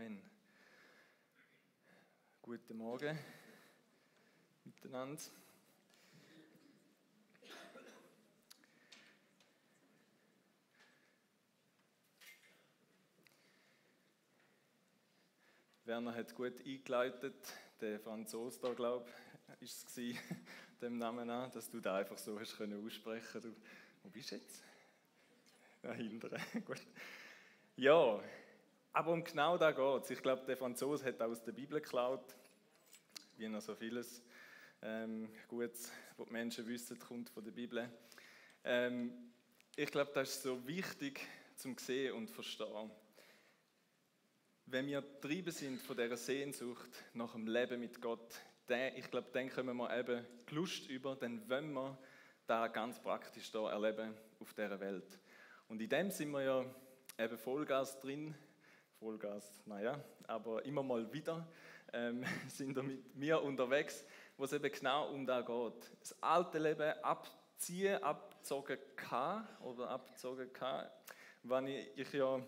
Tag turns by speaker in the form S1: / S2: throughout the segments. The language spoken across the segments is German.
S1: Amen. Guten Morgen miteinander. Werner hat gut eingeleitet, der Franzose da, glaube ich, ist es dem Namen an, dass du da einfach so hast können aussprechen. Du, wo bist du jetzt? Da hinten. gut. Ja, aber um genau da geht es. Ich glaube, der Franzose hat aus der Bibel geklaut, wie noch so vieles ähm, Gutes, was die Menschen wissen, kommt von der Bibel. Ähm, ich glaube, das ist so wichtig zum sehen und verstehen. Wenn wir getrieben sind von dieser Sehnsucht nach dem Leben mit Gott, dann, ich glaube, dann kommen wir eben Lust über, dann wollen wir da ganz praktisch da erleben auf dieser Welt. Und in dem sind wir ja eben Vollgas drin, Vollgas, naja, aber immer mal wieder ähm, sind wir mit mir unterwegs, wo es eben genau um da geht. Das alte Leben abziehen, abzogen kann oder abzogen kann, wenn ich, ich ja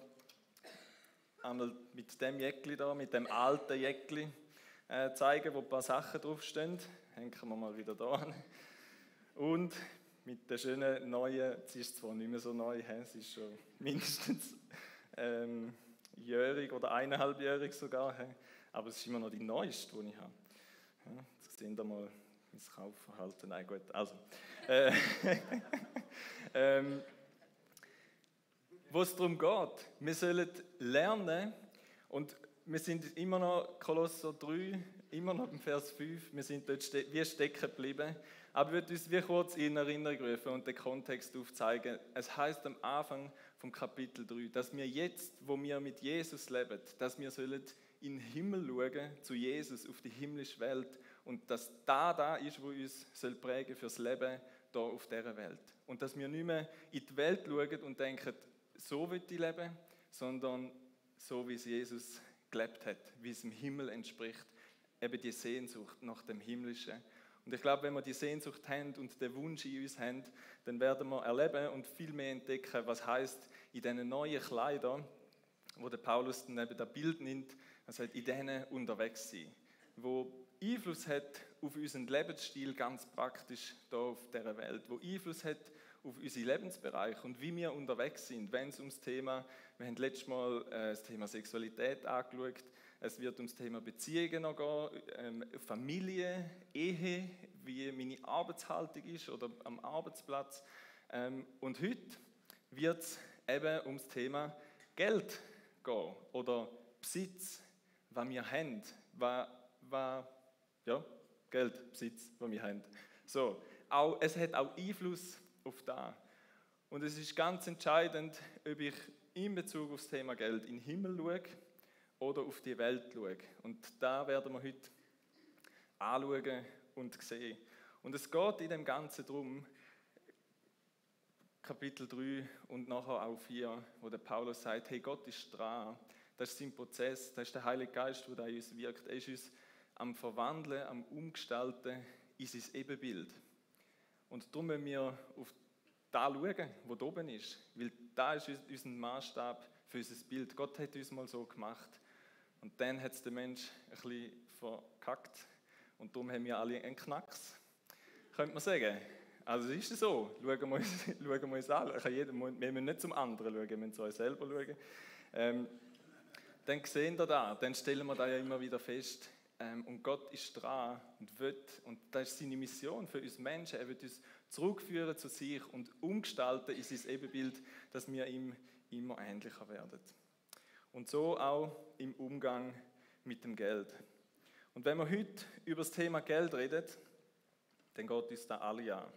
S1: einmal mit dem Jäckli da, mit dem alten Jäckli äh, zeigen, wo ein paar Sachen draufstehen. Hängen wir mal wieder da an. Und mit der schönen neuen, es ist zwar nicht mehr so neu, es ist schon mindestens ähm, jährig oder eineinhalbjährig sogar, aber es ist immer noch die neueste, die ich habe. Jetzt sehen wir mal mein Kaufverhalten. Nein, gut, also. Äh, ähm, wo es darum geht, wir sollen lernen und wir sind immer noch, Kolosser 3, immer noch im Vers 5, wir sind dort ste wie stecken geblieben. Aber ich würde uns wie kurz in Erinnerung rufen und den Kontext aufzeigen. Es heißt am Anfang vom Kapitel 3, dass wir jetzt, wo wir mit Jesus leben, dass wir sollen in den Himmel schauen, zu Jesus, auf die himmlische Welt und dass da da ist, wo uns soll prägen fürs Leben hier auf dieser Welt. Und dass wir nicht mehr in die Welt schauen und denken, so wird ich leben, sondern so, wie es Jesus gelebt hat, wie es im Himmel entspricht, eben die Sehnsucht nach dem Himmlischen. Und ich glaube, wenn wir die Sehnsucht haben und den Wunsch in uns haben, dann werden wir erleben und viel mehr entdecken, was heißt in diesen neuen Kleidern, wo der Paulus dann eben das Bild nimmt, er sagt, in denen unterwegs sein, wo Einfluss hat auf unseren Lebensstil ganz praktisch hier auf dieser Welt, wo Einfluss hat auf unsere Lebensbereiche und wie wir unterwegs sind, wenn es ums Thema, wir haben letztes Mal äh, das Thema Sexualität angeschaut, es wird ums Thema Beziehungen noch gehen, ähm, Familie, Ehe, wie meine Arbeitshaltung ist oder am Arbeitsplatz. Ähm, und heute wird es eben ums Thema Geld gehen oder Besitz, was wir haben, was, was ja, Geld, Besitz, was wir haben. So, auch, es hat auch Einfluss auf da. Und es ist ganz entscheidend, ob ich in Bezug auf das Thema Geld in den Himmel schaue oder auf die Welt schaue. Und da werden wir heute anschauen und sehen. Und es geht in dem Ganzen darum, Kapitel 3 und nachher auch 4, wo der Paulus sagt, hey, Gott ist dran. Das ist sein Prozess, das ist der Heilige Geist, der in uns wirkt. Er ist uns am Verwandeln, am Umgestalten in sein Ebenbild. Und darum müssen wir auf da schauen, wo da oben ist. Weil da ist unser Maßstab für unser Bild. Gott hat uns mal so gemacht. Und dann hat es der Mensch ein bisschen verkackt. Und darum haben wir alle einen Knacks. Könnte man sagen. Also ist es so. Schauen wir uns, schauen wir uns an. Jeder, wir müssen nicht zum anderen schauen, wir müssen zu uns selber schauen. Ähm, dann sehen wir da, dann stellen wir da ja immer wieder fest, ähm, und Gott ist dran und wird, und das ist seine Mission für uns Menschen, er wird uns zurückführen zu sich und umgestalten in sein Ebenbild, dass wir ihm immer ähnlicher werden. Und so auch im Umgang mit dem Geld. Und wenn wir heute über das Thema Geld reden, dann geht uns da alle an.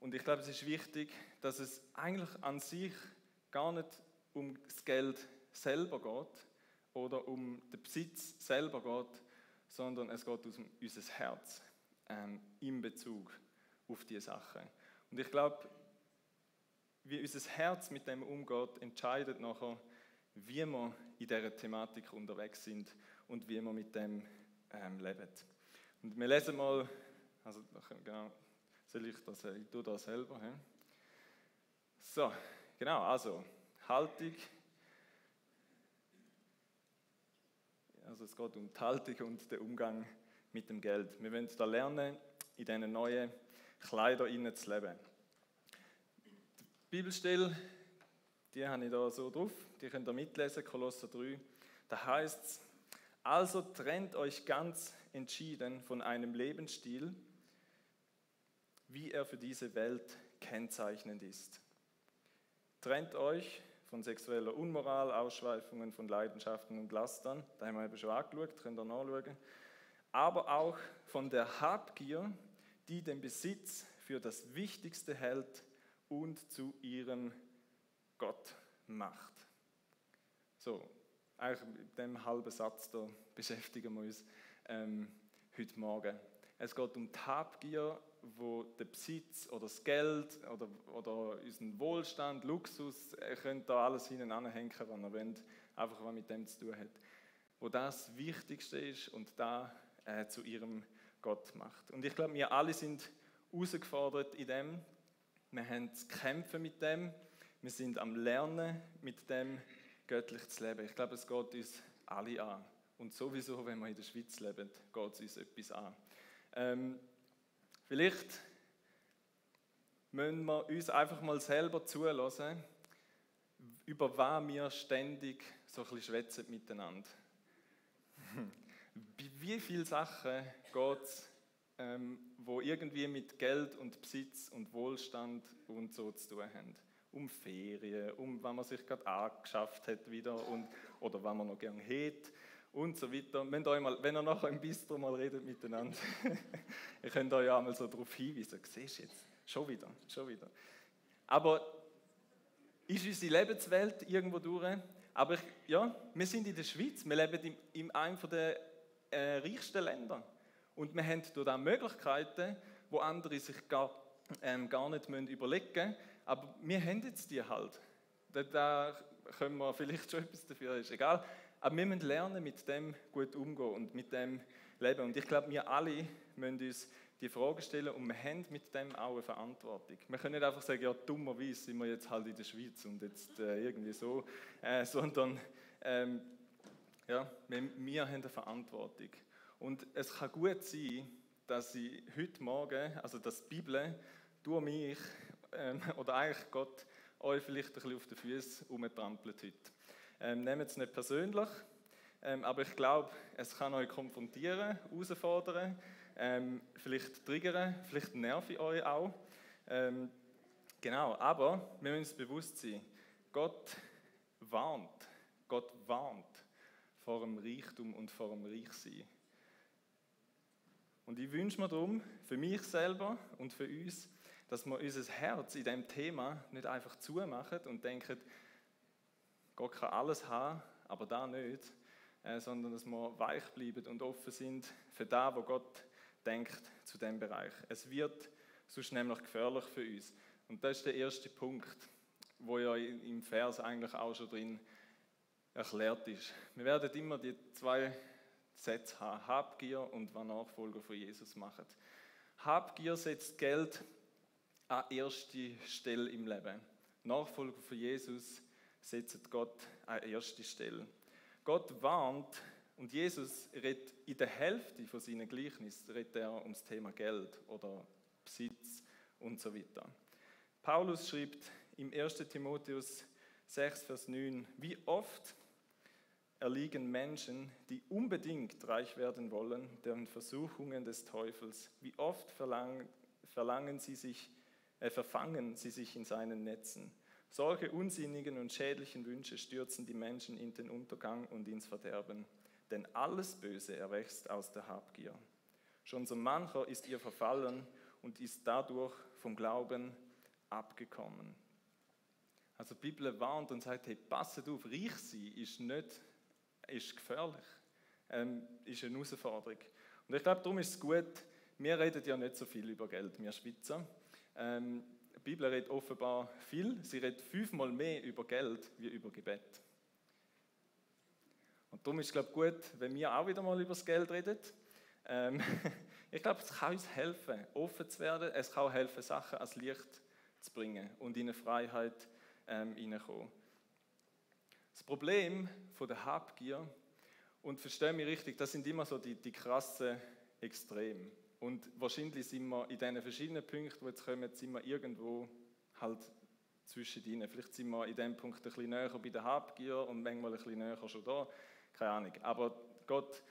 S1: Und ich glaube, es ist wichtig, dass es eigentlich an sich gar nicht um das Geld selber geht, oder um den Besitz selber geht, sondern es geht um unser Herz ähm, in Bezug auf diese Sachen. Und ich glaube, wie unser Herz mit dem umgeht, entscheidet nachher, wie wir in dieser Thematik unterwegs sind und wie wir mit dem ähm, leben. Und wir lesen mal, also genau, soll ich das, ich tue das selber. He? So, genau, also Haltung Also es geht um die Haltung und den Umgang mit dem Geld. Wir wollen da lernen, in diesen neuen Kleider zu leben. Die Bibelstelle, die habe ich da so drauf, die könnt ihr mitlesen, Kolosser 3. Da heißt es, also trennt euch ganz entschieden von einem Lebensstil, wie er für diese Welt kennzeichnend ist. Trennt euch von sexueller Unmoral, Ausschweifungen von Leidenschaften und Lastern, da haben wir eben schon angeschaut, könnt ihr nachschauen, aber auch von der Habgier, die den Besitz für das Wichtigste hält und zu ihrem Gott macht. So, eigentlich mit dem halben Satz da beschäftigen wir uns ähm, heute Morgen. Es geht um die Habgier, wo der Besitz oder das Geld oder, oder unseren Wohlstand, Luxus, ihr könnt da alles hinten anhängen, was ihr wollt, einfach was mit dem zu tun hat. Wo das Wichtigste ist und da äh, zu ihrem Gott macht. Und ich glaube, wir alle sind herausgefordert in dem. Wir haben zu kämpfen mit dem. Wir sind am Lernen, mit dem göttlich zu leben. Ich glaube, es geht uns alle an. Und sowieso, wenn wir in der Schweiz leben, geht es uns etwas an. Ähm, vielleicht müssen wir uns einfach mal selber zulassen, über was wir ständig so ein bisschen schwätzen miteinander. Bei wie vielen Sachen geht es, ähm, wo irgendwie mit Geld und Besitz und Wohlstand und so zu tun haben? Um Ferien, um was man sich gerade angeschafft hat wieder und, oder was man noch gerne hat und so weiter. Wenn ihr, mal, wenn ihr nachher im Bistro mal redet miteinander, ihr könnt euch ja mal so darauf hinweisen. Siehst du jetzt? Schon wieder, schon wieder. Aber ist unsere Lebenswelt irgendwo durch? Aber ich, ja, wir sind in der Schweiz, wir leben in, in einem der äh, reichsten Länder. Und wir haben dort auch Möglichkeiten, wo andere sich gar, ähm, gar nicht müssen überlegen müssen. Aber wir haben jetzt die halt. Da, da können wir vielleicht schon etwas dafür, ist egal. Aber wir müssen lernen, mit dem gut umgehen und mit dem leben. Und ich glaube, wir alle müssen uns die Frage stellen und wir haben mit dem auch eine Verantwortung. Wir können nicht einfach sagen, ja, dummerweise sind wir jetzt halt in der Schweiz und jetzt äh, irgendwie so, äh, sondern ähm, ja, wir, wir haben eine Verantwortung. Und es kann gut sein, dass ich heute Morgen, also dass die Bibel durch mich ähm, oder eigentlich Gott euch vielleicht ein bisschen auf den Füßen umtrampelt heute. Ähm, nehmt es nicht persönlich, ähm, aber ich glaube, es kann euch konfrontieren, herausfordern, ähm, vielleicht triggern, vielleicht nerven euch auch. Ähm, genau, aber wir müssen uns bewusst sein, Gott warnt, Gott warnt vor dem Reichtum und vor dem Reichsein. Und ich wünsche mir darum, für mich selber und für uns, dass wir unser Herz in diesem Thema nicht einfach zumachen und denken, Gott kann alles haben, aber da nicht, äh, sondern dass wir weich bleiben und offen sind für das, was Gott denkt zu dem Bereich. Es wird sonst nämlich gefährlich für uns. Und das ist der erste Punkt, wo ja im Vers eigentlich auch schon drin erklärt ist. Wir werden immer die zwei Sätze haben, Habgier und was Nachfolger von Jesus machen. Habgier setzt Geld an erste Stelle im Leben. Nachfolger von Jesus setzt Gott an erste Stelle. Gott warnt und Jesus redet in der Hälfte von seinen Gleichnissen redet er ums Thema Geld oder Besitz und so weiter. Paulus schreibt im 1. Timotheus 6, Vers 9, wie oft erliegen Menschen, die unbedingt reich werden wollen, deren Versuchungen des Teufels. Wie oft verlangen, verlangen sie sich, äh, verfangen sie sich in seinen Netzen. Solche unsinnigen und schädlichen Wünsche stürzen die Menschen in den Untergang und ins Verderben. Denn alles Böse erwächst aus der Habgier. Schon so mancher ist ihr verfallen und ist dadurch vom Glauben abgekommen. Also die Bibel warnt und sagt, hey, passet auf, reich sein ist nicht, ist gefährlich, ähm, ist eine Herausforderung. Und ich glaube, darum ist es gut, wir reden ja nicht so viel über Geld, wir Schweizer. Ähm, die Bibel redet offenbar viel. Sie redet fünfmal mehr über Geld wie über Gebet. Und darum ist es glaube gut, wenn wir auch wieder mal über das Geld reden. Ähm, ich glaube, es kann uns helfen, offen zu werden. Es kann auch helfen, Sachen ans Licht zu bringen und in eine Freiheit ähm, hineinkommen. Das Problem von der Habgier Und verstehe mich richtig, das sind immer so die, die krassen Extreme. Und wahrscheinlich sind wir in diesen verschiedenen Punkten, die jetzt kommen, sind wir irgendwo halt zwischendrin. Vielleicht sind wir in dem Punkt ein bisschen näher bei der Habgier und manchmal ein bisschen näher schon da. Keine Ahnung. Aber Gott,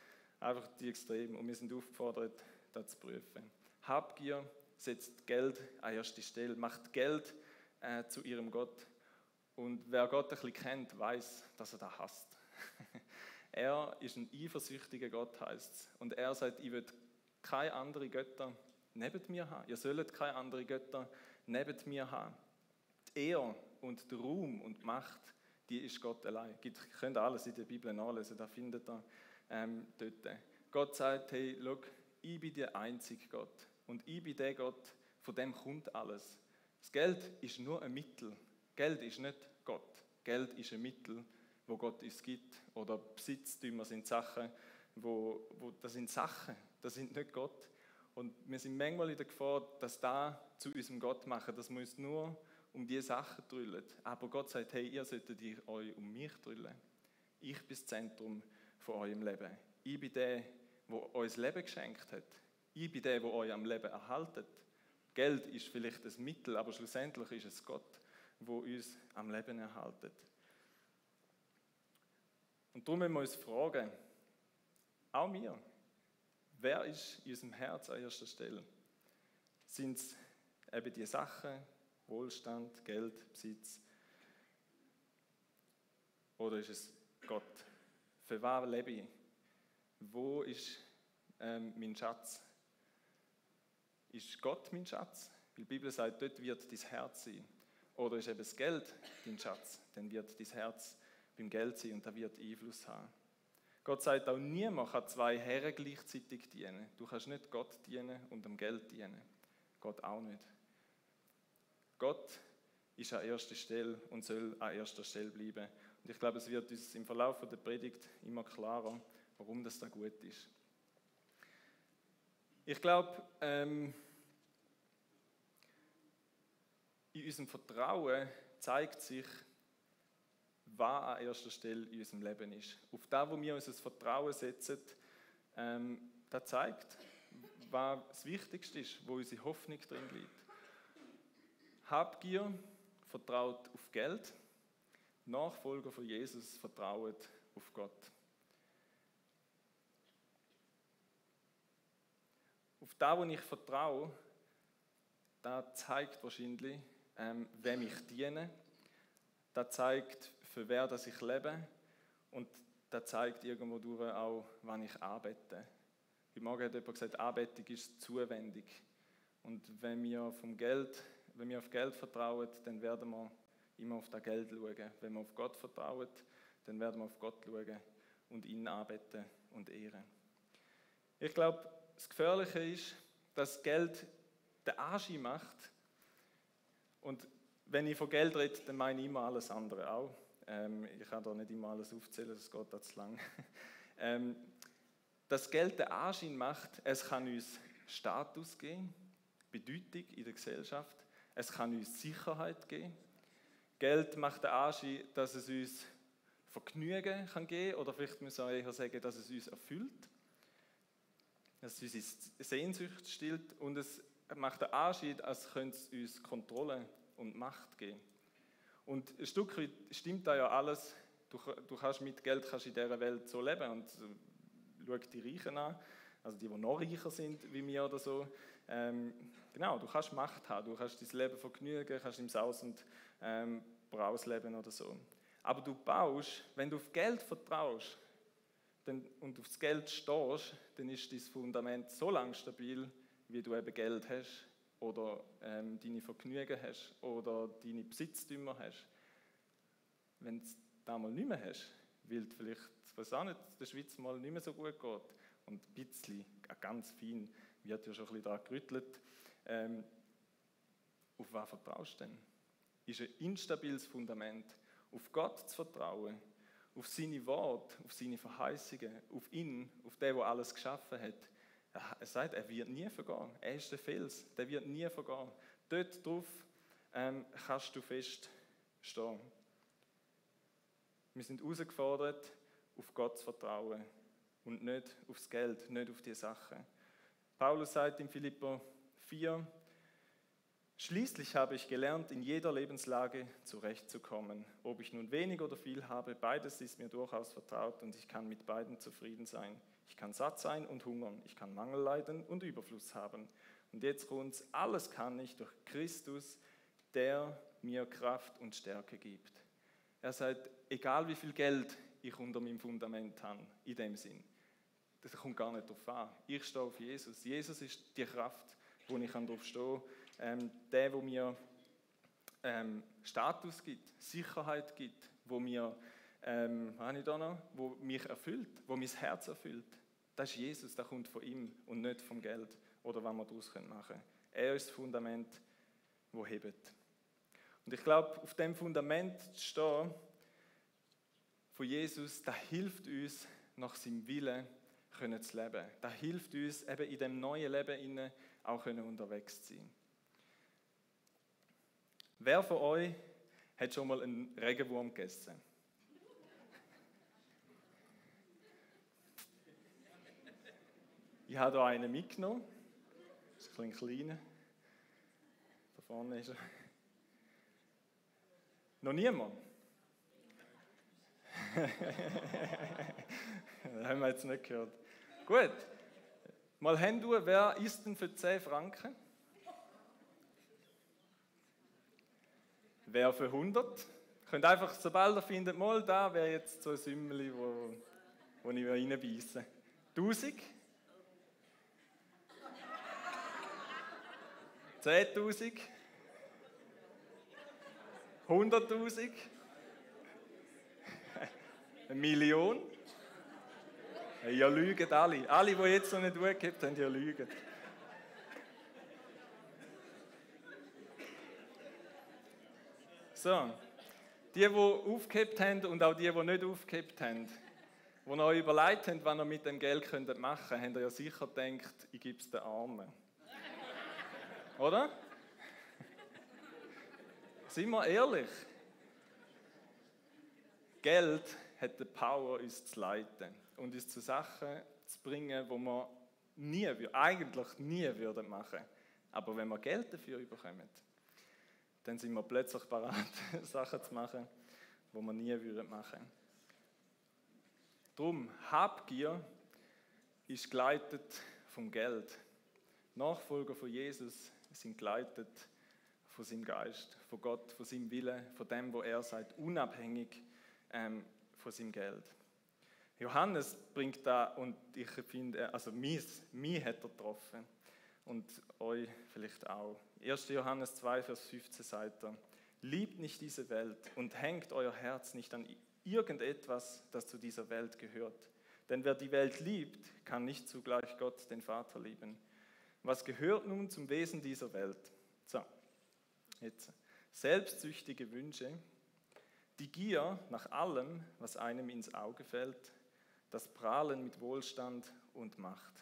S1: einfach die Extreme. Und wir sind aufgefordert, das zu prüfen. Habgier setzt Geld an erste Stelle, macht Geld äh, zu ihrem Gott. Und wer Gott ein bisschen kennt, weiß, dass er das hasst. er ist ein eifersüchtiger Gott, heißt es. Und er sagt, ich will keine anderen Götter neben mir haben. Ihr sollt keine anderen Götter neben mir haben. Die Ehre und der Ruhm und die Macht, die ist Gott allein. Ihr könnt alles in der Bibel nachlesen, da findet ihr ähm, dort. Gott sagt, hey, schau, ich bin der einzige Gott. Und ich bin der Gott, von dem kommt alles. Das Geld ist nur ein Mittel. Geld ist nicht Gott. Geld ist ein Mittel, wo Gott uns gibt. Oder Besitztümer sind Sachen, wo, wo, das sind Sachen, das sind nicht Gott. Und wir sind manchmal in der Gefahr, dass da zu unserem Gott machen, dass wir uns nur um diese Sachen drüllen. Aber Gott sagt, hey, ihr solltet euch um mich drüllen. Ich bin das Zentrum von eurem Leben. Ich bin der, der euch das Leben geschenkt hat. Ich bin der, der euch am Leben erhaltet. Geld ist vielleicht das Mittel, aber schlussendlich ist es Gott, wo uns am Leben erhaltet. Und darum müssen wir uns fragen, auch wir, wer ist in unserem Herz an erster Stelle? Sind es eben die Sachen, Wohlstand, Geld, Besitz? Oder ist es Gott? Für was lebe ich? Wo ist ähm, mein Schatz? Ist Gott mein Schatz? Weil die Bibel sagt, dort wird dein Herz sein. Oder ist eben das Geld dein Schatz? Dann wird dein Herz beim Geld sein und da wird Einfluss haben. Gott sagt auch, niemand kann zwei Herren gleichzeitig dienen. Du kannst nicht Gott dienen und dem Geld dienen. Gott auch nicht. Gott ist an erster Stelle und soll an erster Stelle bleiben. Und ich glaube, es wird uns im Verlauf der Predigt immer klarer, warum das da gut ist. Ich glaube, ähm, in unserem Vertrauen zeigt sich, was an erster Stelle in unserem Leben ist. Auf das, wo wir unser Vertrauen setzen, ähm, das zeigt, was das Wichtigste ist, wo unsere Hoffnung drin liegt. Habgier vertraut auf Geld, Nachfolger von Jesus vertrauen auf Gott. Auf das, wo ich vertraue, das zeigt wahrscheinlich, ähm, wem ich diene. Das zeigt, für wer das ich lebe. Und das zeigt irgendwo durch auch, wann ich arbeite. Heute Morgen hat jemand gesagt, Anbetung ist zuwendig. Und wenn wir, vom Geld, wenn wir auf Geld vertrauen, dann werden wir immer auf das Geld schauen. Wenn wir auf Gott vertrauen, dann werden wir auf Gott schauen und ihn anbeten und ehren. Ich glaube, das Gefährliche ist, dass Geld den Anschein macht. Und wenn ich von Geld rede, dann meine ich immer alles andere auch. Ähm, ich kann da nicht immer alles aufzählen, das geht da zu lang. ähm, dass Geld den Anschein macht, es kann uns Status geben, Bedeutung in der Gesellschaft, es kann uns Sicherheit geben. Geld macht den Anschein, dass es uns Vergnügen kann geben oder vielleicht müssen wir eher sagen, dass es uns erfüllt, dass es unsere Sehnsucht stillt und es macht den Anschein, als könnte es uns Kontrolle und Macht geben. Und ein Stück weit stimmt da ja alles. Du, du kannst mit Geld kannst in dieser Welt so leben und äh, schau die Reichen an, also die, die noch reicher sind wie mir oder so. Ähm, genau, du kannst Macht haben, du kannst dein Leben vergnügen, kannst im Saus und ähm, Braus leben oder so. Aber du baust, wenn du auf Geld vertraust dann, und aufs Geld stehst, dann ist dein Fundament so lang stabil, wie du eben Geld hast oder ähm, deine Vergnügen hast oder deine Besitztümer hast. Wenn du das mal nicht mehr hast, weil du vielleicht, ich weiß auch nicht, der Schweiz mal nicht mehr so gut geht und ein bisschen, ganz fein, wird ja schon ein bisschen da gerüttelt, ähm, auf was vertraust du denn? Ist ein instabiles Fundament. Auf Gott zu vertrauen, auf seine Worte, auf seine Verheißungen, auf ihn, auf den, der alles geschaffen hat, er sagt, er wird nie vergehen. Er ist der Fels, der wird nie vergehen. Dort drauf ähm, kannst du fest stehen. Wir sind herausgefordert, auf Gott zu vertrauen und nicht aufs Geld, nicht auf die Sachen. Paulus sagt in Philipper 4, Schließlich habe ich gelernt, in jeder Lebenslage zurechtzukommen. Ob ich nun wenig oder viel habe, beides ist mir durchaus vertraut und ich kann mit beiden zufrieden sein. Ich kann satt sein und hungern, ich kann Mangel leiden und Überfluss haben. Und jetzt rund's, alles kann ich durch Christus, der mir Kraft und Stärke gibt. Er sagt, egal wie viel Geld ich unter meinem Fundament habe, in dem Sinn, das kommt gar nicht darauf an. Ich stehe auf Jesus. Jesus ist die Kraft, wo ich darauf stehe ähm, der, der mir ähm, Status gibt, Sicherheit gibt, wo mir, ähm, was ich da noch, wo mich erfüllt, wo mein Herz erfüllt. Das ist Jesus, der kommt von ihm und nicht vom Geld oder was wir daraus machen können. Er ist das Fundament, wo hebt. Und ich glaube, auf dem Fundament zu stehen, von Jesus, das hilft uns, nach seinem Willen können zu leben. Das hilft uns, eben in dem neuen Leben auch unterwegs zu sein. Wer von euch hat schon mal einen Regenwurm gegessen? Ich habe hier einen mitgenommen. Das ist ein kleiner. Da vorne ist er. Noch niemand? das haben wir jetzt nicht gehört. Gut. Mal du, wer isst denn für 10 Franken? Wer für 100? Könnt einfach, sobald ihr findet, mal da wäre jetzt so ein Sümmeli, wo, wo ich reinbeissen 1000? 10.000? 100.000? Eine Million? Ja, lügen alle. Alle, die jetzt noch nicht durchgehabt haben, ja lügen. So, die, die aufgehebt haben und auch die, die nicht aufgehebt haben, die noch überlegt haben, was ihr mit dem Geld machen könnt, haben ja sicher gedacht, ich gebe es den Armen. Oder? Sind wir ehrlich? Geld hat die Power, uns zu leiten und uns zu Sachen zu bringen, wo wir nie, eigentlich nie würden machen. Aber wenn wir Geld dafür bekommen, dann sind wir plötzlich bereit, Sachen zu machen, die wir nie würden machen. Drum, Habgier ist geleitet vom Geld. Nachfolger von Jesus sind geleitet von seinem Geist, von Gott, von seinem Willen, von dem, wo er sagt, unabhängig ähm, von seinem Geld. Johannes bringt da, und ich finde, also mich, mich hat er getroffen und euch vielleicht auch. 1. Johannes 2, Vers 15 sagt er, liebt nicht diese Welt und hängt euer Herz nicht an irgendetwas, das zu dieser Welt gehört. Denn wer die Welt liebt, kann nicht zugleich Gott, den Vater, lieben. Was gehört nun zum Wesen dieser Welt? So, jetzt. Selbstsüchtige Wünsche, die Gier nach allem, was einem ins Auge fällt, das Prahlen mit Wohlstand und Macht.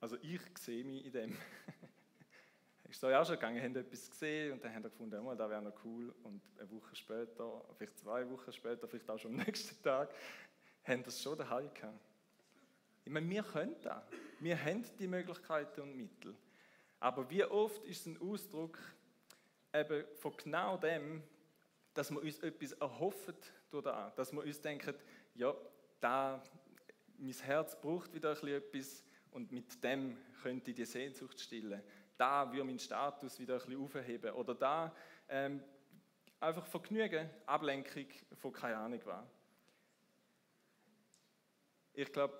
S1: Also ich sehe mich in dem. ist so auch schon gegangen, haben etwas gesehen und dann haben wir gefunden, oh, das wäre noch cool. Und eine Woche später, vielleicht zwei Wochen später, vielleicht auch schon am nächsten Tag, haben das schon daheim gehabt. Ich meine, wir können das. Wir haben die Möglichkeiten und Mittel. Aber wie oft ist es ein Ausdruck eben von genau dem, dass wir uns etwas erhoffen durch das, dass wir uns denken, ja, da, mein Herz braucht wieder ein etwas, und mit dem könnte ich die Sehnsucht stillen. Da würde meinen Status wieder ein bisschen aufheben oder da ähm, einfach Vergnügen, Ablenkung von keine Ahnung was. Ich glaube,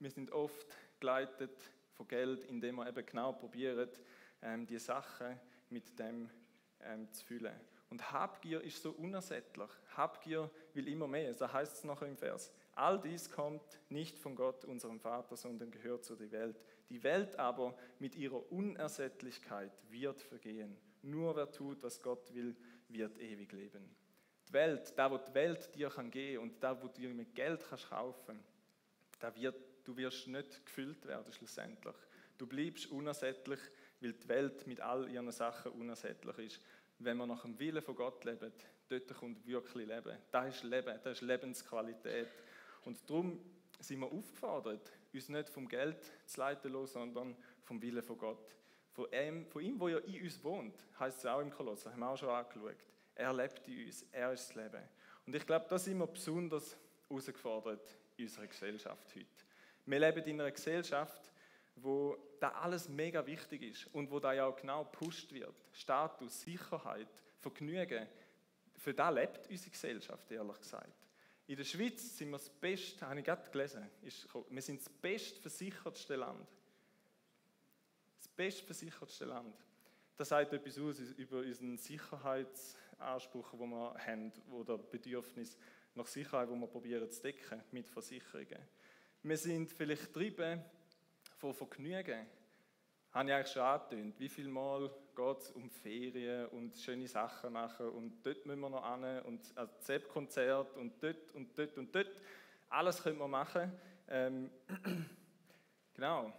S1: wir sind oft geleitet von Geld, indem wir eben genau probieren, ähm, die Sachen mit dem ähm, zu füllen. Und Habgier ist so unersättlich. Habgier will immer mehr. So heißt es nachher im Vers. All dies kommt nicht von Gott, unserem Vater, sondern gehört zu der Welt. Die Welt aber mit ihrer Unersättlichkeit wird vergehen. Nur wer tut, was Gott will, wird ewig leben. Die Welt, da wo die Welt dir kann gehen und da wo du mit Geld kannst kaufen, da wird, du wirst nicht gefüllt werden schlussendlich. Du bleibst unersättlich, weil die Welt mit all ihren Sachen unersättlich ist. Wenn wir nach dem Willen von Gott leben, dort kommt wirklich Leben. Das ist Leben, das ist Lebensqualität. Und darum sind wir aufgefordert, uns nicht vom Geld zu leiten lassen, sondern vom Willen von Gott. Von ihm, von ihm, wo ja in uns wohnt, heißt es auch im Kolosser, haben wir auch schon angeschaut. Er lebt in uns, er ist das Leben. Und ich glaube, da sind wir besonders herausgefordert in unserer Gesellschaft heute. Wir leben in einer Gesellschaft, wo da alles mega wichtig ist und wo da ja auch genau gepusht wird. Status, Sicherheit, Vergnügen. Für das lebt unsere Gesellschaft, ehrlich gesagt. In der Schweiz sind wir das beste, habe ich gerade gelesen, ist, wir sind das bestversichertste Land. Das bestversichertste Land. Das sagt etwas aus über unseren Sicherheitsanspruch, den wir haben, oder Bedürfnis nach Sicherheit, wo wir probieren zu decken mit Versicherungen. Wir sind vielleicht getrieben von Vergnügen. Habe ich eigentlich schon angetönt. Wie viel Mal geht es um Ferien und schöne Sachen machen und dort müssen wir noch hin und ein ZEP-Konzert und dort und dort und dort. Alles können wir machen. Ähm, genau.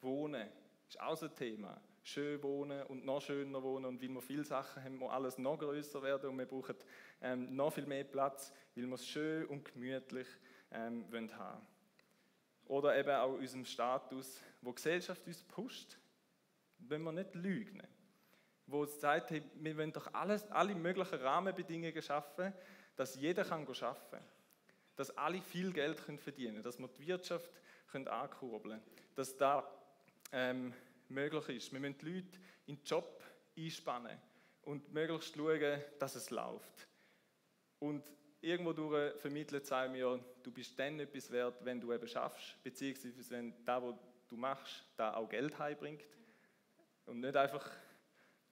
S1: Wohnen ist auch ein Thema. Schön wohnen und noch schöner wohnen und weil wir viele Sachen haben, muss alles noch größer werden und wir brauchen ähm, noch viel mehr Platz, weil wir es schön und gemütlich ähm, wollen haben oder eben auch unserem Status, wo die Gesellschaft uns pusht, wenn wir nicht lügen. Wo es sagt, hey, wir wollen doch alles, alle möglichen Rahmenbedingungen schaffen, dass jeder kann arbeiten kann. Dass alle viel Geld können verdienen können, dass wir die Wirtschaft können ankurbeln können, dass das ähm, möglich ist. Wir müssen die Leute in den Job einspannen und möglichst schauen, dass es läuft. Und irgendwo durch vermittelt sagen wir, du bist dann etwas wert, wenn du eben schaffst, beziehungsweise wenn das, was du machst, da auch Geld heimbringt. Und nicht einfach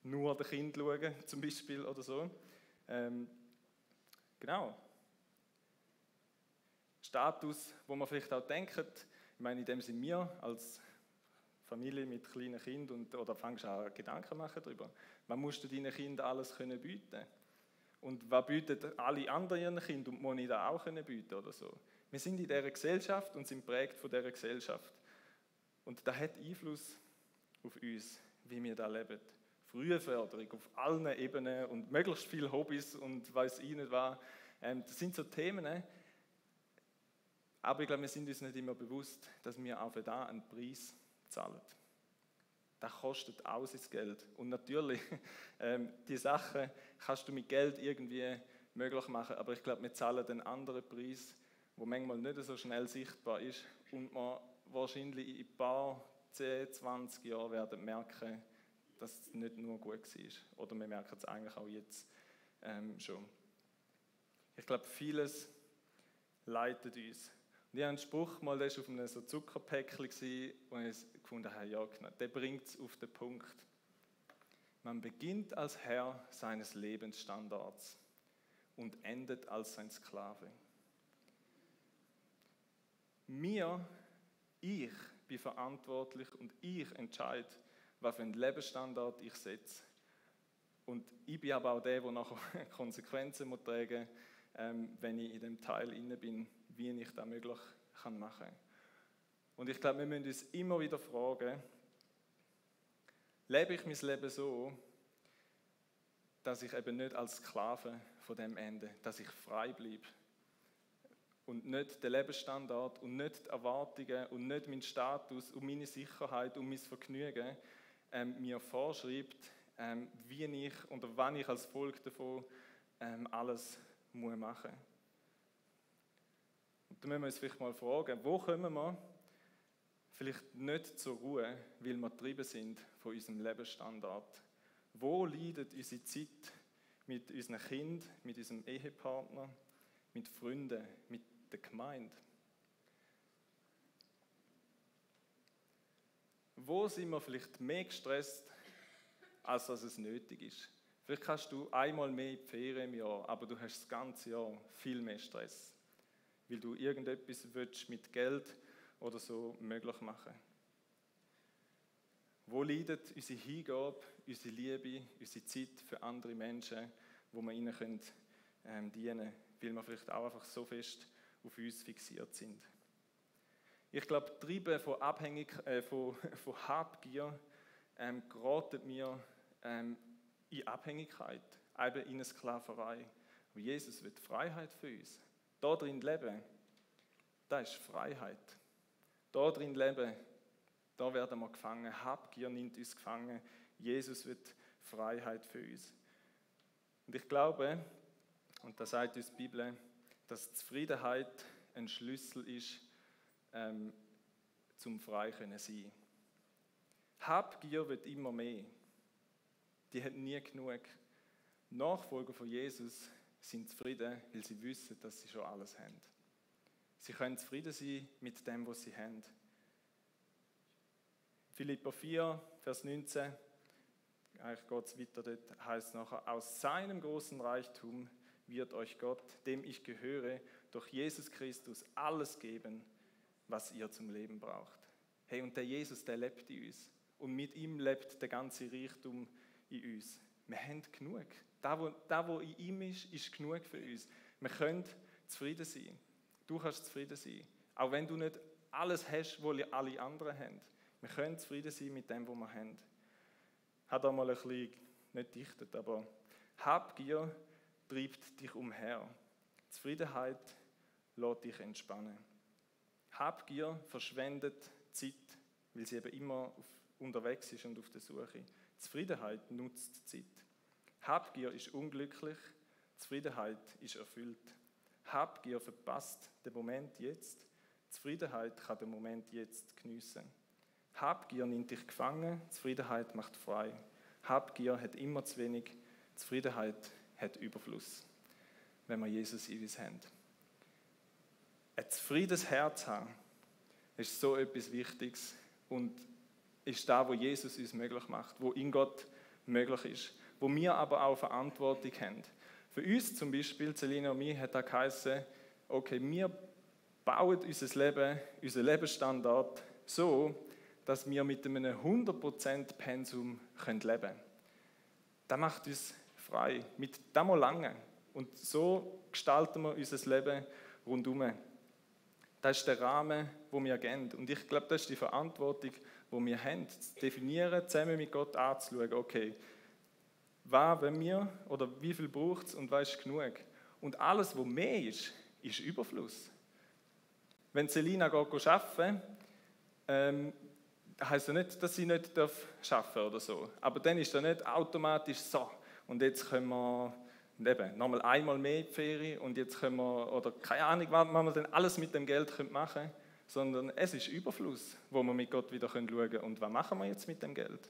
S1: nur den Kind schauen, zum Beispiel, oder so. Ähm, genau. Status, wo man vielleicht auch denkt, ich meine, in dem sind wir als Familie mit kleinen Kindern und, oder fängst auch Gedanken machen darüber. Man muss deinen Kindern alles können bieten und was bieten alle anderen ihren Kindern und muss ich da auch bieten oder so. Wir sind in dieser Gesellschaft und sind prägt von dieser Gesellschaft. Und das hat Einfluss auf uns, wie wir da leben. Frühe Förderung auf allen Ebenen und möglichst viele Hobbys und weiß ich nicht was. Ähm, das sind so Themen. Aber ich glaube, wir sind uns nicht immer bewusst, dass wir auch für da einen Preis zahlen das kostet auch sein Geld. Und natürlich, ähm, die Sachen kannst du mit Geld irgendwie möglich machen, aber ich glaube, wir zahlen den anderen Preis, der manchmal nicht so schnell sichtbar ist und man wahrscheinlich in ein paar 10, 20 Jahren werden merken, dass es nicht nur gut war. Oder wir merken es eigentlich auch jetzt ähm, schon. Ich glaube, vieles leitet uns. Und ich habe einen Spruch mal, der war auf einem so Zuckerpäckchen, wo ich gefunden habe, ja, genau, der bringt es auf den Punkt. Man beginnt als Herr seines Lebensstandards und endet als sein Sklave. Mir, ich bin verantwortlich und ich entscheide, was für einen Lebensstandard ich setze. Und ich bin aber auch der, der nachher Konsequenzen muss tragen ähm, wenn ich in dem Teil inne bin wie ich das möglich kann machen kann. Und ich glaube, wir müssen uns immer wieder fragen, lebe ich mein Leben so, dass ich eben nicht als Sklave von dem ende, dass ich frei bleibe und nicht der Lebensstandard und nicht die Erwartungen und nicht mein Status und meine Sicherheit und mein Vergnügen ähm, mir vorschreibt, ähm, wie ich oder wann ich als Volk davon ähm, alles muss machen muss. Da müssen wir uns vielleicht mal fragen, wo kommen wir vielleicht nicht zur Ruhe, weil wir getrieben sind von unserem Lebensstandard? Wo leidet unsere Zeit mit unseren Kindern, mit unserem Ehepartner, mit Freunden, mit der Gemeinde? Wo sind wir vielleicht mehr gestresst, als dass es nötig ist? Vielleicht hast du einmal mehr in Ferien im Jahr, aber du hast das ganze Jahr viel mehr Stress weil du irgendetwas willst mit Geld oder so möglich machen Wo leidet unsere Hingabe, unsere Liebe, unsere Zeit für andere Menschen, wo wir ihnen können, ähm, dienen können, weil wir vielleicht auch einfach so fest auf uns fixiert sind. Ich glaube, Treiben von, Abhängig, äh, von, von Habgier ähm, geraten mir ähm, in Abhängigkeit. eben in eine Sklaverei. Und Jesus will Freiheit für uns. Da drin leben, das ist Freiheit. Da drin leben, da werden wir gefangen. Habgier nimmt uns gefangen. Jesus wird Freiheit für uns. Und ich glaube, und das sagt uns die Bibel, dass Zufriedenheit ein Schlüssel ist, ähm, zum frei können sein. Habgier wird immer mehr. Die hat nie genug. Nachfolger von Jesus sind zufrieden, weil sie wissen, dass sie schon alles haben. Sie können zufrieden sein mit dem, was sie haben. Philippa 4, Vers 19, eigentlich geht es weiter, dort heißt nachher, aus seinem großen Reichtum wird euch Gott, dem ich gehöre, durch Jesus Christus alles geben, was ihr zum Leben braucht. Hey, und der Jesus, der lebt in uns. Und mit ihm lebt der ganze Reichtum in uns. Wir haben genug. Da, da, wo in ihm ist, ist genug für uns. Wir können zufrieden sein. Du kannst zufrieden sein. Auch wenn du nicht alles hast, was alle anderen haben. Wir können zufrieden sein mit dem, was wir haben. Hat einmal ein bisschen, nicht dichtet, aber Habgier treibt dich umher. Zufriedenheit lässt dich entspannen. Habgier verschwendet Zeit, weil sie eben immer auf, unterwegs ist und auf der Suche. Zufriedenheit nutzt Zeit. Habgier ist unglücklich, Zufriedenheit ist erfüllt. Habgier verpasst den Moment jetzt, Zufriedenheit kann den Moment jetzt geniessen. Habgier nimmt dich gefangen, Zufriedenheit macht frei. Habgier hat immer zu wenig, Zufriedenheit hat Überfluss, wenn wir Jesus in uns haben. Ein zufriedenes Herz haben, ist so etwas Wichtiges und ist da, wo Jesus uns möglich macht, wo in Gott möglich ist, wo wir aber auch Verantwortung haben. Für uns zum Beispiel, Celina und mir, hat da geheißen, okay, wir bauen unser Leben, unseren Lebensstandard so, dass wir mit einem 100% Pensum leben können. Das macht uns frei, mit dem lange. Und so gestalten wir unser Leben rundum. Das ist der Rahmen, wo wir gehen. Und ich glaube, das ist die Verantwortung, die wir haben, zu definieren, zusammen mit Gott anzuschauen, okay, was wenn wir oder wie viel braucht es und was ist genug. Und alles, was mehr ist, ist Überfluss. Wenn Selina geht arbeiten ähm, heißt ja nicht, dass sie nicht arbeiten darf oder so. Aber dann ist das nicht automatisch so. Und jetzt können wir eben, nochmal einmal mehr in die Ferien und jetzt können wir, oder keine Ahnung, was wir denn alles mit dem Geld machen können, sondern es ist Überfluss, wo wir mit Gott wieder schauen können. Und was machen wir jetzt mit dem Geld?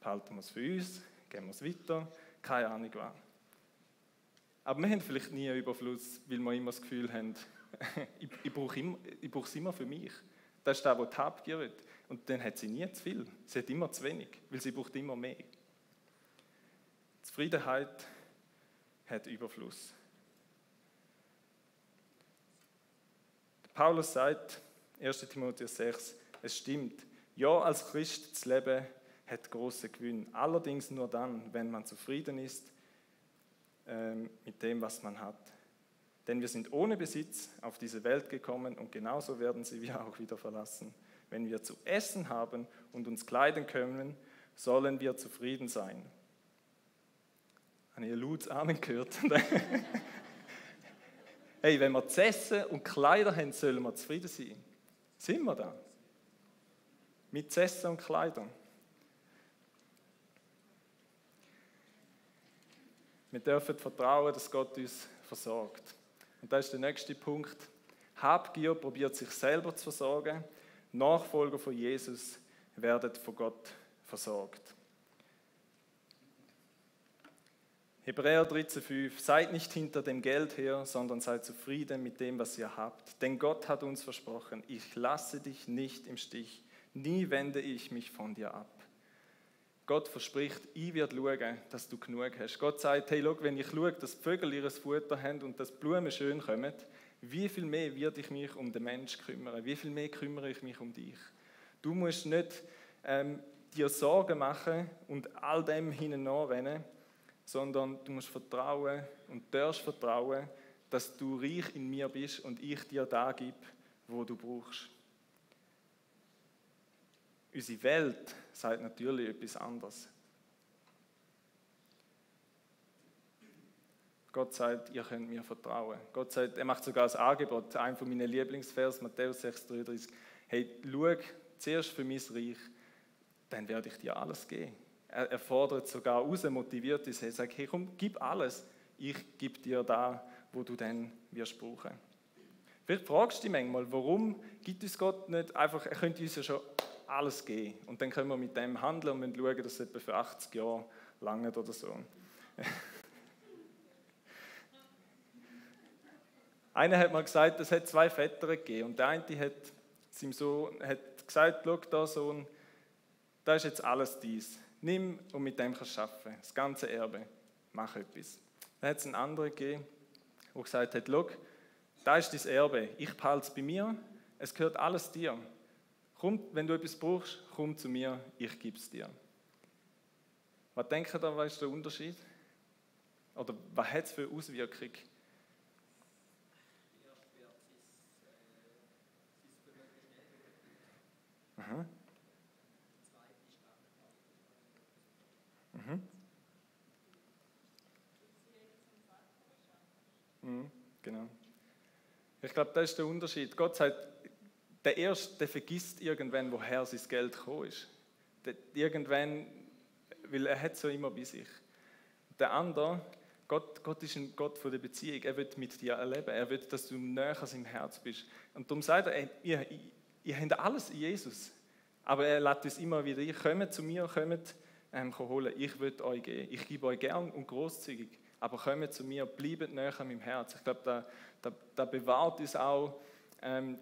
S1: Behalten wir es für uns? Geben wir es weiter? Keine Ahnung was. Aber wir haben vielleicht nie einen Überfluss, weil wir immer das Gefühl haben, ich, ich brauche es immer für mich. Das ist das, was die Habgier will. Und dann hat sie nie zu viel. Sie hat immer zu wenig, weil sie braucht immer mehr. Zufriedenheit hat Überfluss. Paulus sagt, 1. Timotheus 6, es stimmt, ja, als Christ zu leben hat große Gewinn. Allerdings nur dann, wenn man zufrieden ist ähm, mit dem, was man hat. Denn wir sind ohne Besitz auf diese Welt gekommen und genauso werden sie wir auch wieder verlassen. Wenn wir zu essen haben und uns kleiden können, sollen wir zufrieden sein. Habe ich lautes Amen gehört? hey, wenn wir zu essen und Kleider haben, sollen wir zufrieden sein. Sind wir da? Mit zu essen und Kleidern. Wir dürfen vertrauen, dass Gott uns versorgt. Und das ist der nächste Punkt. Habgier probiert sich selber zu versorgen. Nachfolger von Jesus werden von Gott versorgt. Hebräer 13,5 Seid nicht hinter dem Geld her, sondern seid zufrieden mit dem, was ihr habt. Denn Gott hat uns versprochen, ich lasse dich nicht im Stich, nie wende ich mich von dir ab. Gott verspricht, ich werde schauen, dass du genug hast. Gott sagt, hey, schau, wenn ich schaue, dass die Vögel ihr Futter haben und dass die Blumen schön kommen, wie viel mehr werde ich mich um den Menschen kümmern? Wie viel mehr kümmere ich mich um dich? Du musst nicht ähm, dir Sorgen machen und all dem hineinrennen, sondern du musst vertrauen und darfst vertrauen, dass du reich in mir bist und ich dir da gebe, wo du brauchst. Unsere Welt sagt natürlich etwas anderes. Gott sagt, ihr könnt mir vertrauen. Gott sagt, er macht sogar ein Angebot, ein von meinen Lieblingsvers, Matthäus 6,33. Hey, schau zuerst für mein Reich, dann werde ich dir alles geben. Er, er fordert sogar raus, motiviert uns, er sagt, hey komm, gib alles, ich gebe dir da, wo du dann wirst brauchen. Vielleicht fragst du dich manchmal, warum gibt uns Gott nicht einfach, er könnte uns ja schon alles geben und dann können wir mit dem handeln und schauen, dass es etwa für 80 Jahre lange oder so. Einer hat mal gesagt, es hat zwei Väter gegeben und der eine hat seinem Sohn hat gesagt, schau da Sohn, da ist jetzt alles dies. Nimm und mit dem kannst du arbeiten. Das ganze Erbe. Mach etwas. Dann hat es einen anderen gegeben, der gesagt hat, schau, da ist dein Erbe. Ich behalte es bei mir. Es gehört alles dir. Komm, wenn du etwas brauchst, komm zu mir, ich gebe es dir. Was denkt ihr da, was ist der Unterschied? Oder was hat es für Auswirkungen? Aha. Mhm. Mhm, genau. Ich glaube, das ist der Unterschied. Gott sagt, der Erste, der vergisst irgendwann, woher sein Geld gekommen ist. Der, irgendwann, weil er hat so immer bei sich. Der andere, Gott, Gott ist ein Gott von der Beziehung. Er wird mit dir erleben. Er will, dass du näher an seinem Herz bist. Und darum sagt er, ey, ihr, ihr habt alles in Jesus. Aber er lädt uns immer wieder ein, kommt zu mir, kommt ähm, holen. Ich will euch geben. Ich gebe euch gern und großzügig. Aber kommt zu mir, bleibt näher an meinem Herz. Ich glaube, da, da, da bewahrt uns auch,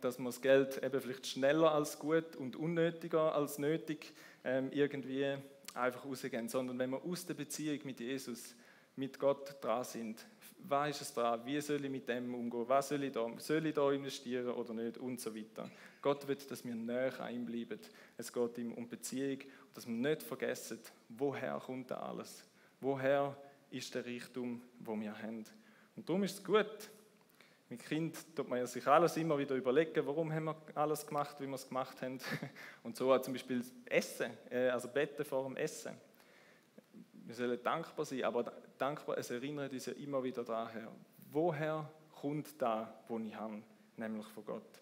S1: dass wir das Geld eben vielleicht schneller als gut und unnötiger als nötig ähm, irgendwie einfach rausgehen. Sondern wenn wir aus der Beziehung mit Jesus, mit Gott dran sind, was ist es dran, wie soll ich mit dem umgehen, was soll ich da, soll ich da investieren oder nicht und so weiter. Gott will, dass wir näher an ihm bleiben. Es geht ihm um Beziehung und dass wir nicht vergessen, woher kommt alles, woher ist der Reichtum, wo wir haben. Und darum ist es gut, mit Kind tut man sich alles immer wieder überlegen, warum haben wir alles gemacht, wie wir es gemacht haben. Und so zum Beispiel Essen, äh, also Betten vor dem Essen. Wir sollen dankbar sein, aber dankbar, es erinnert uns ja immer wieder daher, woher kommt da, wo ich habe, nämlich von Gott.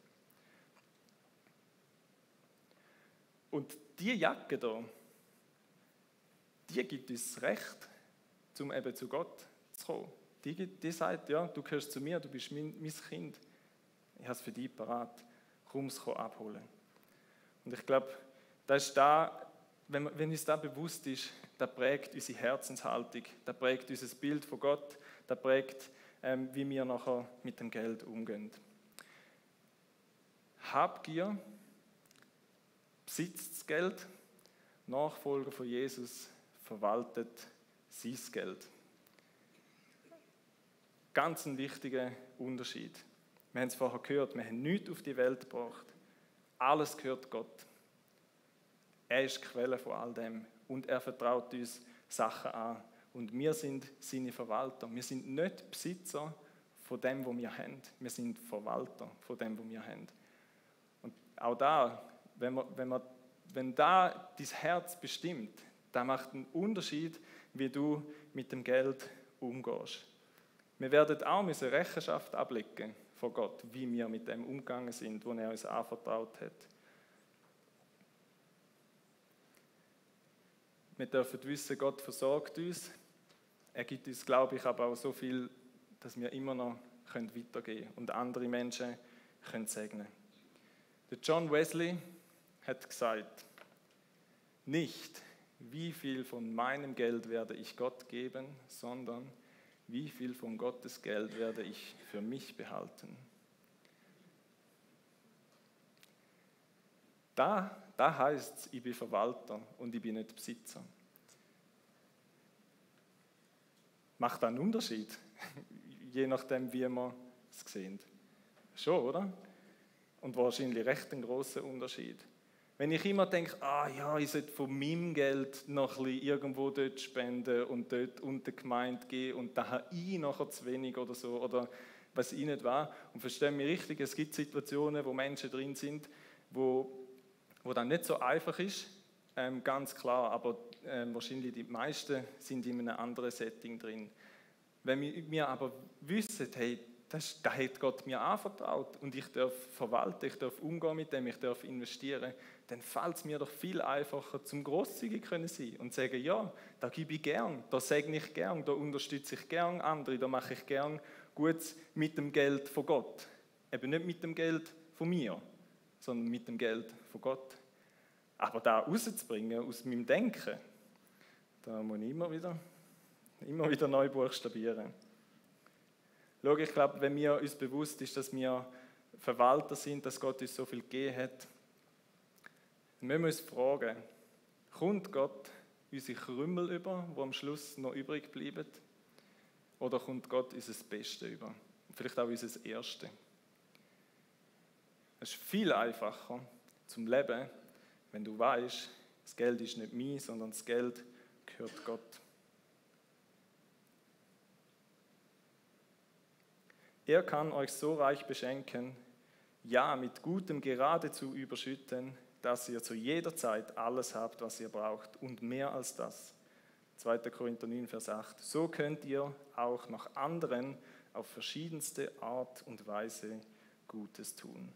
S1: Und die Jacke da, die gibt uns das Recht, um eben zu Gott zu kommen. Die, die sagt, ja, du gehörst zu mir, du bist mein, mein Kind. Ich habe es für dich parat. Komm es abholen. Und ich glaube, das ist da, wenn, wenn uns das bewusst ist, das prägt unsere Herzenshaltung, das prägt unser Bild von Gott, das prägt, ähm, wie wir nachher mit dem Geld umgehen. Habgier besitzt das Geld, Nachfolger von Jesus verwaltet sein Geld. Ganz ein wichtiger Unterschied. Wir haben es vorher gehört, wir haben nichts auf die Welt gebracht. Alles gehört Gott. Er ist die Quelle von all dem und er vertraut uns Sachen an. Und wir sind seine Verwalter. Wir sind nicht Besitzer von dem, was wir haben. Wir sind Verwalter von dem, was wir haben. Und auch da, wenn, wir, wenn, wir, wenn da dein Herz bestimmt, da macht einen Unterschied, wie du mit dem Geld umgehst. Wir werden auch müssen Rechenschaft ablegen vor Gott, wie wir mit dem umgegangen sind, wo er uns anvertraut hat. Wir dürfen wissen, Gott versorgt uns. Er gibt uns, glaube ich, aber auch so viel, dass wir immer noch weitergehen können und andere Menschen können segnen. Der John Wesley hat gesagt, nicht wie viel von meinem Geld werde ich Gott geben, sondern wie viel von Gottes Geld werde ich für mich behalten? Da, da heißt es, ich bin Verwalter und ich bin nicht Besitzer. Macht einen Unterschied, je nachdem, wie man es sehen. Schon, oder? Und wahrscheinlich recht einen großen Unterschied. Wenn ich immer denke, ah ja, ich sollte von meinem Geld noch ein bisschen irgendwo dort spenden und dort unter die Gemeinde gehen und da habe ich nachher zu wenig oder so oder was ich nicht war. Und verstehen mich richtig, es gibt Situationen, wo Menschen drin sind, wo, wo dann nicht so einfach ist, ähm, ganz klar, aber ähm, wahrscheinlich die meisten sind in einem anderen Setting drin. Wenn wir aber wissen, hey, das, das hat Gott mir anvertraut und ich darf verwalten, ich darf umgehen mit dem, ich darf investieren, dann fällt es mir doch viel einfacher, zum großzügig können sein und sagen, ja, da gebe ich gern, da segne ich gern, da unterstütze ich gern andere, da mache ich gern Gutes mit dem Geld von Gott. Eben nicht mit dem Geld von mir, sondern mit dem Geld von Gott. Aber da rauszubringen aus meinem Denken, da muss ich immer wieder, immer wieder neu buchstabieren. Schau, ich glaube, wenn wir uns bewusst ist, dass wir Verwalter sind, dass Gott uns so viel gegeben hat, dann müssen wir uns fragen, kommt Gott unsere Krümmel über, wo am Schluss noch übrig bleiben? Oder kommt Gott unser Beste über? Vielleicht auch unser Erste. Es ist viel einfacher zum Leben, wenn du weißt, das Geld ist nicht mein, sondern das Geld gehört Gott. Er kann euch so reich beschenken, ja, mit Gutem geradezu überschütten, dass ihr zu jeder Zeit alles habt, was ihr braucht und mehr als das. 2. Korinther 9, Vers 8. So könnt ihr auch noch anderen auf verschiedenste Art und Weise Gutes tun.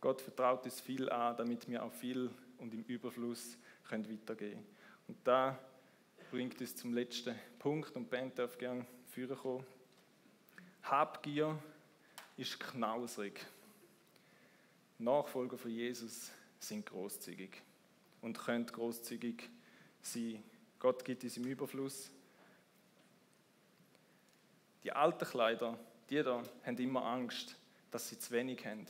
S1: Gott vertraut uns viel an, damit wir auch viel und im Überfluss können weitergehen können. Und da bringt uns zum letzten Punkt und Ben darf gerne führen kommen. Habgier ist knausrig. Nachfolger von Jesus sind großzügig und können großzügig sein. Gott gibt uns im Überfluss. Die alten Kleider, die da, haben immer Angst, dass sie zu wenig haben,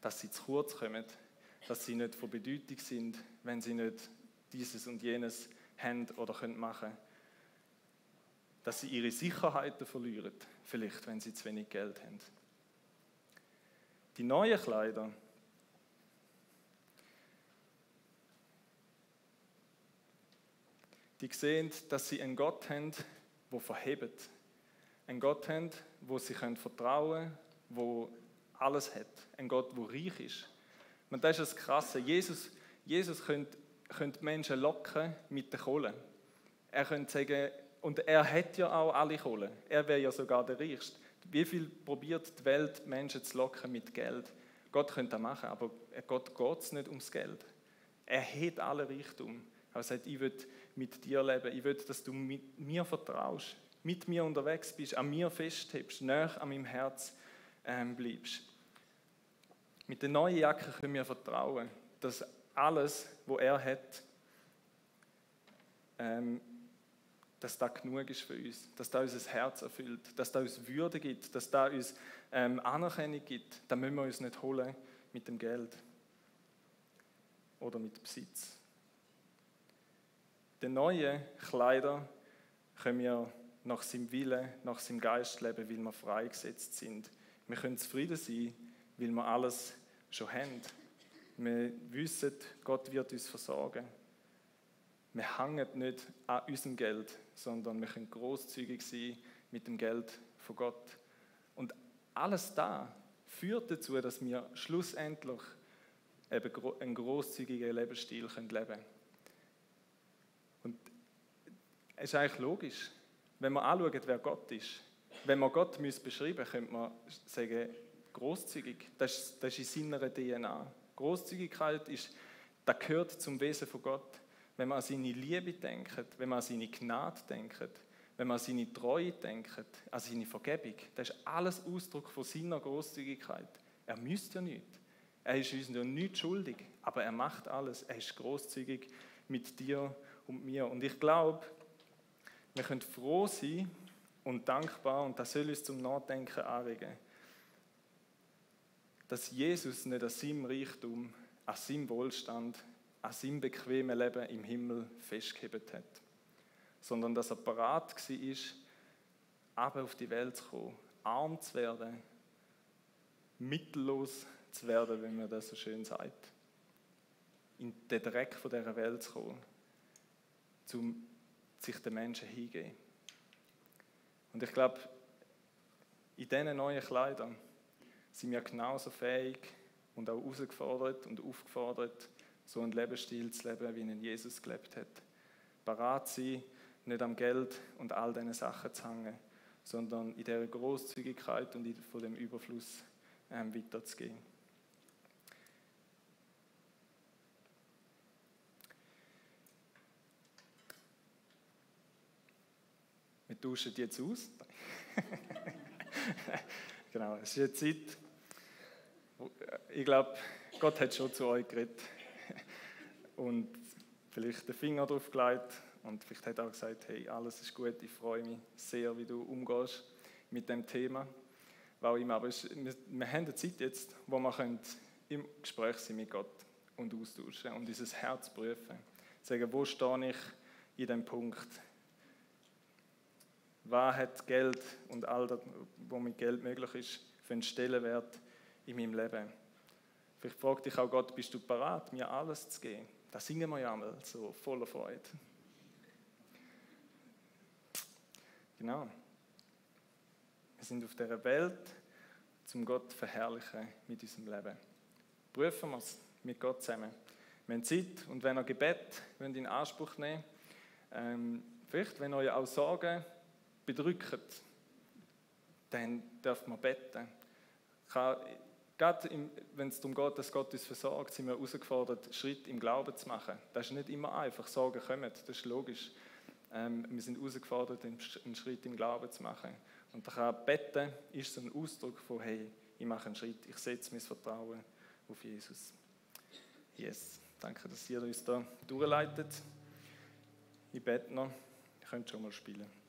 S1: dass sie zu kurz kommen, dass sie nicht von Bedeutung sind, wenn sie nicht dieses und jenes haben oder können machen dass sie ihre Sicherheiten verlieren, vielleicht wenn sie zu wenig Geld haben. Die neuen Kleider, die sehen, dass sie einen Gott haben, der verhebt. Einen Gott haben, wo sie vertrauen können, wo alles hat. Ein Gott, der reich ist. Und das ist das Krasse. Jesus, Jesus könnte, könnte Menschen locken mit der Kohle. Er könnte sagen, und er hat ja auch alle Kohle. Er wäre ja sogar der Reichste. Wie viel probiert die Welt, Menschen zu locken mit Geld? Gott könnte das machen, aber Gott geht es nicht ums Geld. Er hat alle Reichtum. Er sagt, ich will mit dir leben. Ich will, dass du mit mir vertraust, mit mir unterwegs bist, an mir festhebst, näher an meinem Herz ähm, bleibst. Mit der neuen Jacke können wir vertrauen, dass alles, was er hat, ähm, dass da genug ist für uns, dass da unser Herz erfüllt, dass da uns Würde gibt, dass da uns ähm, Anerkennung gibt. Da müssen wir uns nicht holen mit dem Geld oder mit Besitz. Die neuen Kleider können wir nach seinem Willen, nach seinem Geist leben, weil wir freigesetzt sind. Wir können zufrieden sein, weil wir alles schon haben. Wir wissen, Gott wird uns versorgen. Wir hängen nicht an unserem Geld, sondern wir können großzügig sein mit dem Geld von Gott. Und alles da führt dazu, dass wir schlussendlich eben einen großzügigen Lebensstil leben können. Und es ist eigentlich logisch, wenn wir anschauen, wer Gott ist. Wenn man Gott beschreiben müsste, könnte man sagen, großzügig. Das ist, das ist in seiner DNA. Großzügigkeit ist, das gehört zum Wesen von Gott wenn man an seine Liebe denkt, wenn man an seine Gnade denkt, wenn man an seine Treue denkt, an seine Vergebung, das ist alles Ausdruck von seiner Großzügigkeit. Er müsste ja nicht. Er ist uns ja nicht schuldig, aber er macht alles. Er ist großzügig mit dir und mir. Und ich glaube, wir können froh sein und dankbar, und das soll uns zum Nachdenken anregen, dass Jesus nicht an seinem Reichtum, an seinem Wohlstand, an seinem bequemen Leben im Himmel festgehebt hat, sondern dass er parat war, aber auf die Welt zu kommen, arm zu werden, mittellos zu werden, wenn man das so schön sagt, in den Dreck von dieser Welt zu kommen, um sich den Menschen hingeben. Und ich glaube, in diesen neuen Kleidern sind wir genauso fähig und auch herausgefordert und aufgefordert, so einen Lebensstil zu leben, wie ihn Jesus gelebt hat. Parat sein, nicht am Geld und all diesen Sachen zu hängen, sondern in dieser Großzügigkeit und von dem Überfluss ähm, weiterzugehen. Wir tauschen jetzt aus. genau, es ist eine Zeit, ich glaube, Gott hat schon zu euch geredet und vielleicht den Finger drauf gelegt und vielleicht hat er auch gesagt, hey, alles ist gut, ich freue mich sehr, wie du umgehst mit dem Thema. Auch immer, aber es, wir, wir haben eine Zeit jetzt, wo wir im Gespräch sein mit Gott und austauschen und dieses Herz prüfen. Sagen, wo stehe ich in dem Punkt? Was hat Geld und all das, was mit Geld möglich ist, für einen Stellenwert in meinem Leben? Vielleicht fragt dich auch Gott, bist du bereit, mir alles zu geben? Da singen wir ja einmal so voller Freude. Genau. Wir sind auf dieser Welt, zum Gott verherrlichen mit unserem Leben. Prüfen wir es mit Gott zusammen. Haben Zeit und wenn ihr Gebet wollt in Anspruch nehmen ähm, vielleicht, wenn euch auch Sorgen bedrücken, dann dürft man beten. Gerade wenn es darum geht, dass Gott uns versorgt, sind wir herausgefordert, Schritt im Glauben zu machen. Das ist nicht immer einfach, Sorgen kommen, das ist logisch. Ähm, wir sind herausgefordert, einen Schritt im Glauben zu machen. Und da kann beten ist so ein Ausdruck von, hey, ich mache einen Schritt, ich setze mein Vertrauen auf Jesus. Yes, danke, dass ihr uns da durchleitet. Ich bete noch, ihr könnt schon mal spielen.